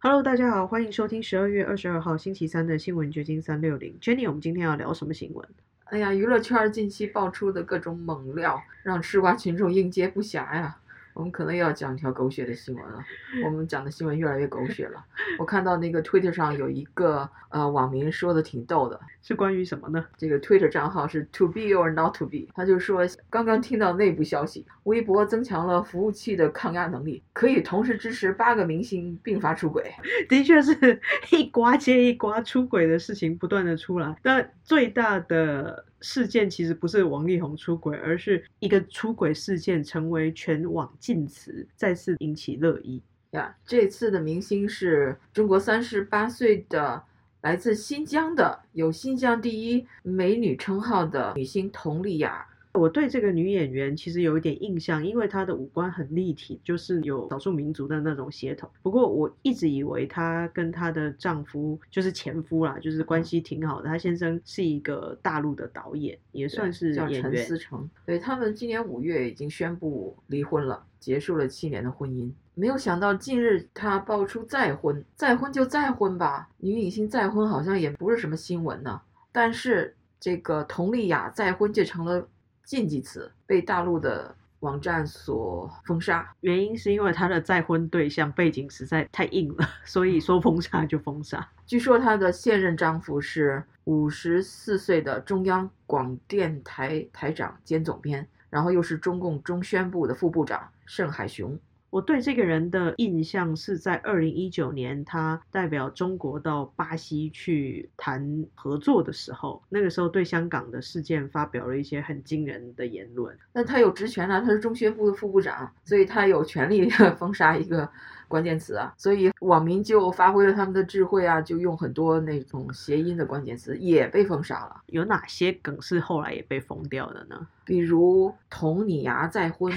Hello，大家好，欢迎收听十二月二十二号星期三的新闻掘金三六零。Jenny，我们今天要聊什么新闻？哎呀，娱乐圈近期爆出的各种猛料，让吃瓜群众应接不暇呀。我们可能又要讲一条狗血的新闻了。我们讲的新闻越来越狗血了。我看到那个 Twitter 上有一个呃网民说的挺逗的，是关于什么呢？这个 Twitter 账号是 To be or not to be，他就说刚刚听到内部消息，微博增强了服务器的抗压能力，可以同时支持八个明星并发出轨。的确是 一瓜接一瓜，出轨的事情不断的出来。但最大的事件其实不是王力宏出轨，而是一个出轨事件成为全网禁词，再次引起热议。呀，这次的明星是中国三十八岁的来自新疆的有“新疆第一美女”称号的女星佟丽娅。我对这个女演员其实有一点印象，因为她的五官很立体，就是有少数民族的那种血统。不过我一直以为她跟她的丈夫就是前夫啦，就是关系挺好的。她先生是一个大陆的导演，也算是叫陈。思成。对他们今年五月已经宣布离婚了，结束了七年的婚姻。没有想到近日她爆出再婚，再婚就再婚吧，女影星再婚好像也不是什么新闻呢。但是这个佟丽娅再婚就成了禁忌词，被大陆的网站所封杀。原因是因为她的再婚对象背景实在太硬了，所以说封杀就封杀。据说她的现任丈夫是五十四岁的中央广电台台长兼总编，然后又是中共中宣部的副部长盛海雄。我对这个人的印象是在二零一九年，他代表中国到巴西去谈合作的时候，那个时候对香港的事件发表了一些很惊人的言论。那他有职权啊，他是中宣部的副部长，所以他有权利 封杀一个关键词啊。所以网民就发挥了他们的智慧啊，就用很多那种谐音的关键词，也被封杀了。有哪些梗是后来也被封掉的呢？比如佟丽娅再婚、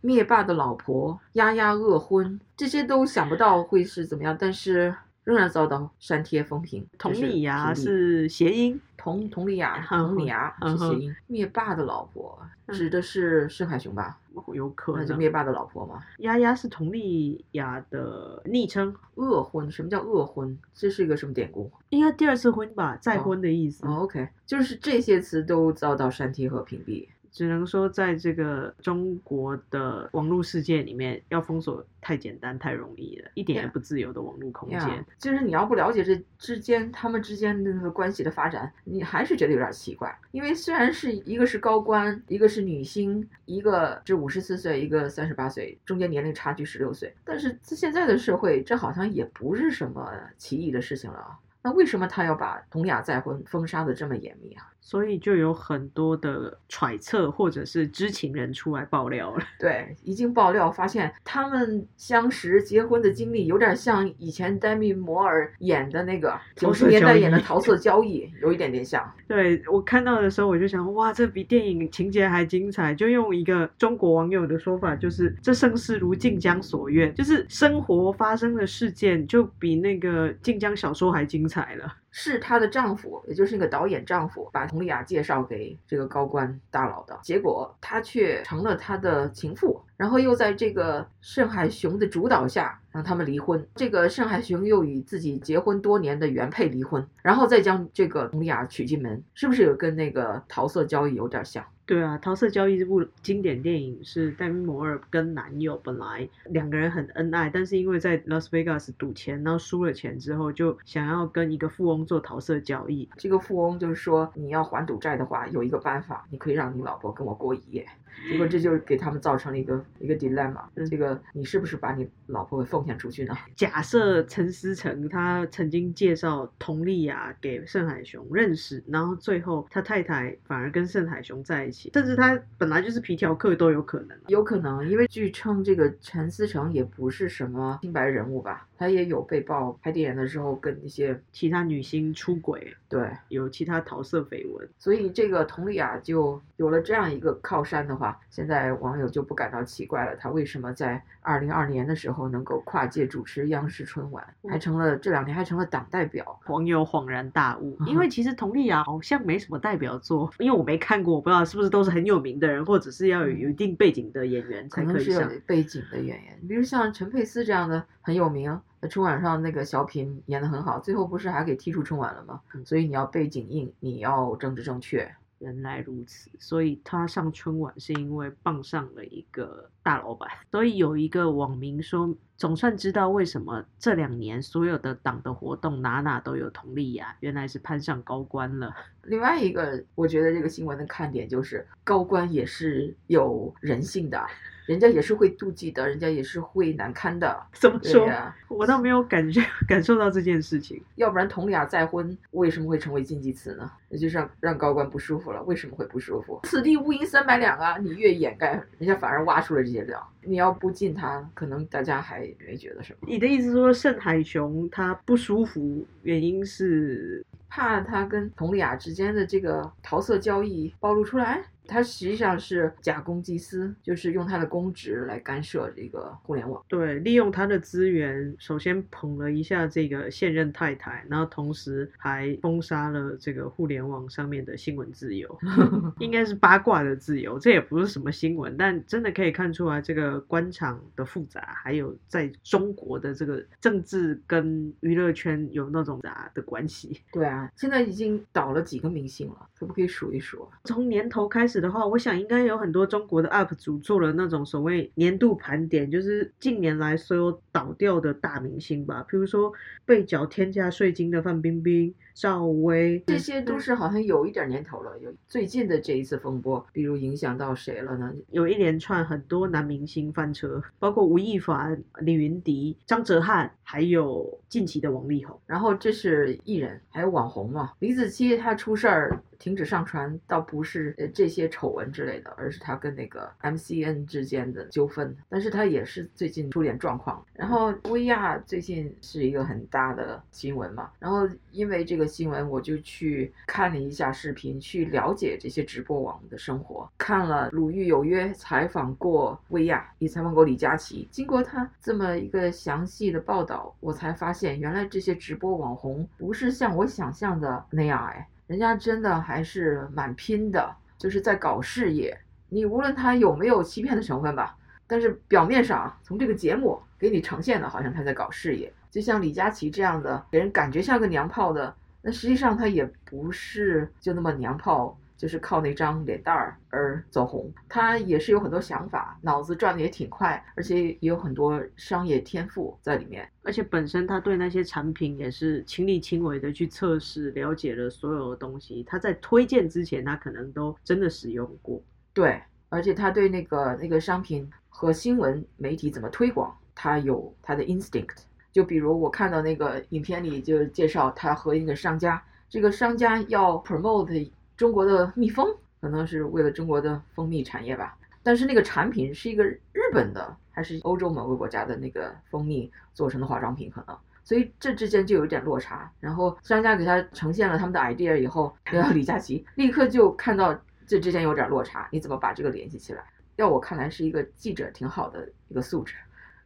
灭霸的老婆、丫丫恶婚，这些都想不到会是怎么样，但是仍然遭到删帖封评。佟丽娅是谐音，佟佟丽娅，嗯佟丽娅是谐音。灭霸的老婆嗯指的是盛海雄吧？有可能。那就灭霸的老婆嘛。丫丫是佟丽娅的昵称，恶婚，什么叫恶婚？这是一个什么典故？应该第二次婚吧，再婚的意思。哦，OK，就是这些词都遭到删帖和屏蔽。只能说，在这个中国的网络世界里面，要封锁太简单、太容易了，一点也不自由的网络空间。呀，就是你要不了解这之间他们之间的那个关系的发展，你还是觉得有点奇怪。因为虽然是一个是高官，一个是女星，一个是五十四岁，一个三十八岁，中间年龄差距十六岁，但是在现在的社会，这好像也不是什么奇异的事情了啊。那为什么他要把佟丽娅再婚封杀的这么严密啊？所以就有很多的揣测，或者是知情人出来爆料了。对，一经爆料发现他们相识、结婚的经历有点像以前丹米摩尔演的那个九十年代演的《桃色交易》，有一点点像。对我看到的时候，我就想，哇，这比电影情节还精彩。就用一个中国网友的说法，就是这盛世如晋江所愿，就是生活发生的事件就比那个晋江小说还精彩宰了。是她的丈夫，也就是那个导演丈夫，把佟丽娅介绍给这个高官大佬的，结果她却成了他的情妇，然后又在这个盛海雄的主导下让他们离婚。这个盛海雄又与自己结婚多年的原配离婚，然后再将这个佟丽娅娶进门，是不是有跟那个桃色交易有点像？对啊，《桃色交易》这部经典电影是戴米摩尔跟男友本来两个人很恩爱，但是因为在 Las Vegas 赌钱，然后输了钱之后，就想要跟一个富翁做桃色交易。这个富翁就是说，你要还赌债的话，有一个办法，你可以让你老婆跟我过一夜。结果这就给他们造成了一个一个 dilemma，嗯这个你是不是把你老婆给奉献出去呢？假设陈思诚他曾经介绍佟丽娅给盛海雄认识，然后最后他太太反而跟盛海雄在一起，甚至他本来就是皮条客都有可能。有可能，因为据称这个陈思诚也不是什么清白人物吧，他也有被曝拍电影的时候跟一些其他女星出轨，对，有其他桃色绯闻。所以这个佟丽娅就有了这样一个靠山的话，现在网友就不感到奇怪了，她为什么在二零二年的时候能够跨界主持央视春晚，还成了这两年还成了党代表。网友恍然大悟，嗯因为其实佟丽娅好像没什么代表作，因为我没看过，我不知道是不是都是很有名的人，或者是要有有一定背景的演员才可以上。背景的演员，比如像陈佩斯这样的很有名，那春晚上那个小品演得很好，最后不是还给踢出春晚了吗？所以你要背景硬，你要政治正确。原来如此，所以他上春晚是因为傍上了一个大老板。所以有一个网民说，总算知道为什么这两年所有的党的活动哪哪都有佟丽娅，原来是攀上高官了。另外一个，我觉得这个新闻的看点就是高官也是有人性的。人家也是会妒忌的，人家也是会难堪的。怎么说？呀、我倒没有感觉 感受到这件事情。要不然佟丽娅再婚为什么会成为禁忌词呢？那就是让让高官不舒服了。为什么会不舒服？此地无银三百两啊！你越掩盖，人家反而挖出了这些料。你要不禁他，可能大家还没觉得什么。你的意思说盛海雄他不舒服，原因是怕他跟佟丽娅之间的这个桃色交易暴露出来？他实际上是假公济私，就是用他的公职来干涉这个互联网。对，利用他的资源，首先捧了一下这个现任太太，然后同时还封杀了这个互联网上面的新闻自由，应该是八卦的自由。这也不是什么新闻，但真的可以看出来这个官场的复杂，还有在中国的这个政治跟娱乐圈有那种杂的关系。对啊，现在已经倒了几个明星了，可不可以数一数？从年头开始。的话，我想应该有很多中国的 UP 主做了那种所谓年度盘点，就是近年来所有倒掉的大明星吧，比如说被缴天价税金的范冰冰、赵薇，这些都是好像有一点年头了。有最近的这一次风波，比如影响到谁了呢？有一连串很多男明星翻车，包括吴亦凡、李云迪、张哲瀚，还有近期的王力宏。然后这是艺人，还有网红嘛？李子柒她出事儿。停止上传倒不是呃这些丑闻之类的，而是他跟那个 MCN 之间的纠纷。但是他也是最近出点状况。然后薇娅最近是一个很大的新闻嘛。然后因为这个新闻，我就去看了一下视频，去了解这些直播网的生活。看了鲁豫有约采访过薇娅，也采访过李佳琦。经过他这么一个详细的报道，我才发现原来这些直播网红不是像我想象的那样哎。人家真的还是蛮拼的，就是在搞事业。你无论他有没有欺骗的成分吧，但是表面上从这个节目给你呈现的，好像他在搞事业。就像李佳琦这样的，给人感觉像个娘炮的，那实际上他也不是就那么娘炮。就是靠那张脸蛋儿而走红，他也是有很多想法，脑子转的也挺快，而且也有很多商业天赋在里面。而且本身他对那些产品也是亲力亲为的去测试，了解了所有的东西。他在推荐之前，他可能都真的使用过。对，而且他对那个那个商品和新闻媒体怎么推广，他有他的 instinct。就比如我看到那个影片里就介绍他和一个商家，这个商家要 promote。中国的蜜蜂可能是为了中国的蜂蜜产业吧，但是那个产品是一个日本的还是欧洲某个国家的那个蜂蜜做成的化妆品，可能，所以这之间就有一点落差。然后商家给他呈现了他们的 idea 以后，李佳琦立刻就看到这之间有点落差，你怎么把这个联系起来？要我看来是一个记者挺好的一个素质。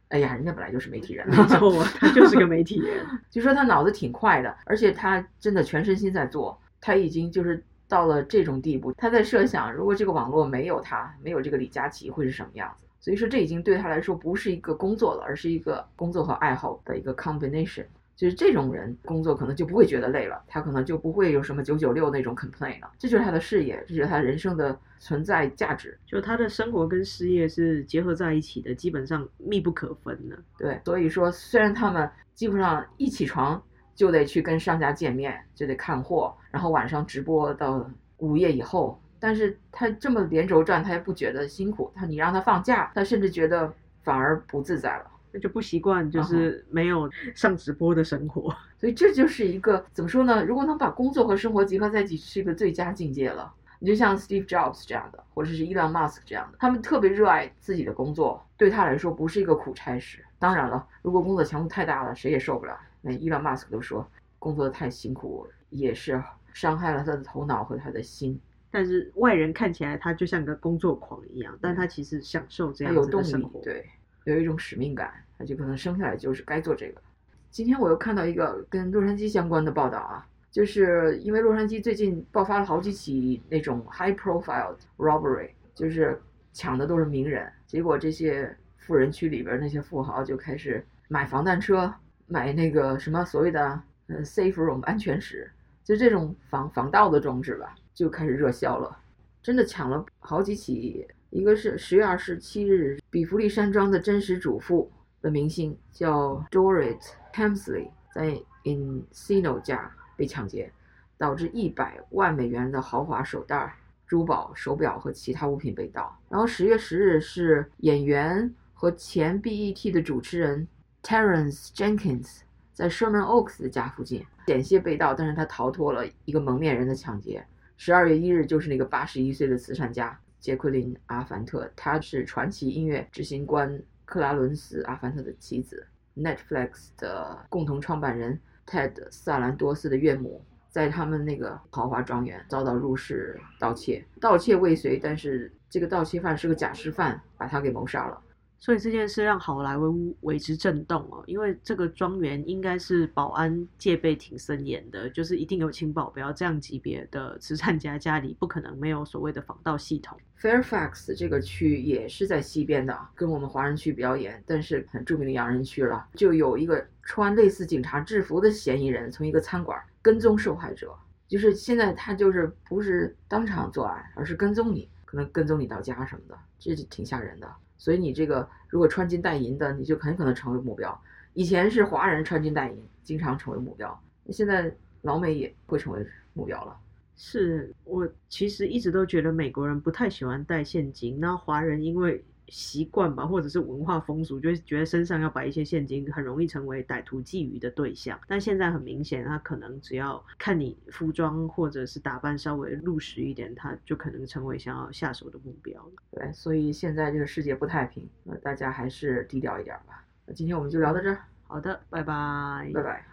哎呀，人家本来就是媒体人，没错，他就是个媒体人。就说他脑子挺快的，而且他真的全身心在做，他已经就是。到了这种地步，他在设想，如果这个网络没有他，没有这个李佳琦，会是什么样子？所以说，这已经对他来说不是一个工作了，而是一个工作和爱好的一个 combination。就是这种人工作可能就不会觉得累了，他可能就不会有什么九九六那种 complain 了。这就是他的事业，这就是他人生的存在价值。就他的生活跟事业是结合在一起的，基本上密不可分的。对，所以说，虽然他们基本上一起床。就得去跟商家见面，就得看货，然后晚上直播到午夜以后。但是他这么连轴转，他也不觉得辛苦。他你让他放假，他甚至觉得反而不自在了，那就不习惯，就是没有上直播的生活。所以这就是一个怎么说呢？如果能把工作和生活结合在一起，是一个最佳境界了。你就像 Steve Jobs 这样的，或者是 Elon Musk 这样的，他们特别热爱自己的工作，对他来说不是一个苦差事。当然了，如果工作强度太大了，谁也受不了。那伊朗马斯克都说，工作的太辛苦，也是伤害了他的头脑和他的心。但是外人看起来他就像个工作狂一样，但他其实享受这样子的生活，对，有一种使命感，他就可能生下来就是该做这个。今天我又看到一个跟洛杉矶相关的报道啊，就是因为洛杉矶最近爆发了好几起那种 high profile robbery，就是抢的都是名人，结果这些富人区里边那些富豪就开始买防弹车。买那个什么所谓的呃 safe room 安全室，就这种防防盗的装置吧，就开始热销了。真的抢了好几起，一个是十月二十七日，比弗利山庄的真实主妇的明星叫 Dorit Hemsley 在 Encino 家被抢劫，导致一百万美元的豪华手袋、珠宝、手表和其他物品被盗。然后十月十日是演员和前 BET 的主持人 Terence Jenkins 在 Sherman Oaks 的家附近险些被盗，但是他逃脱了一个蒙面人的抢劫。十二月一日就是那个八十一岁的慈善家杰奎琳·阿凡特，她是传奇音乐执行官克拉伦斯·阿凡特的妻子，Netflix 的共同创办人 Ted 萨兰多斯的岳母，在他们那个豪华庄园遭到入室盗窃，盗窃未遂，但是这个盗窃犯是个假释犯，把他给谋杀了。所以这件事让好莱坞为之震动哦，因为这个庄园应该是保安戒备挺森严的，就是一定有请保镖这样级别的慈善家家里不可能没有所谓的防盗系统。Fairfax 这个区也是在西边的，跟我们华人区比较严，但是很著名的洋人区了。就有一个穿类似警察制服的嫌疑人从一个餐馆跟踪受害者，就是现在他就是不是当场作案，而是跟踪你，可能跟踪你到家什么的，这就挺吓人的。所以你这个如果穿金戴银的，你就很可能成为目标。以前是华人穿金戴银，经常成为目标，现在老美也会成为目标了。是我其实一直都觉得美国人不太喜欢带现金，那华人因为习惯吧，或者是文化风俗，就会觉得身上要摆一些现金，很容易成为歹徒觊觎的对象。但现在很明显，他可能只要看你服装或者是打扮稍微入时一点，他就可能成为想要下手的目标了。对，所以现在这个世界不太平，那，大家还是低调一点吧。那今天我们就聊到这儿，好的，拜拜，拜拜。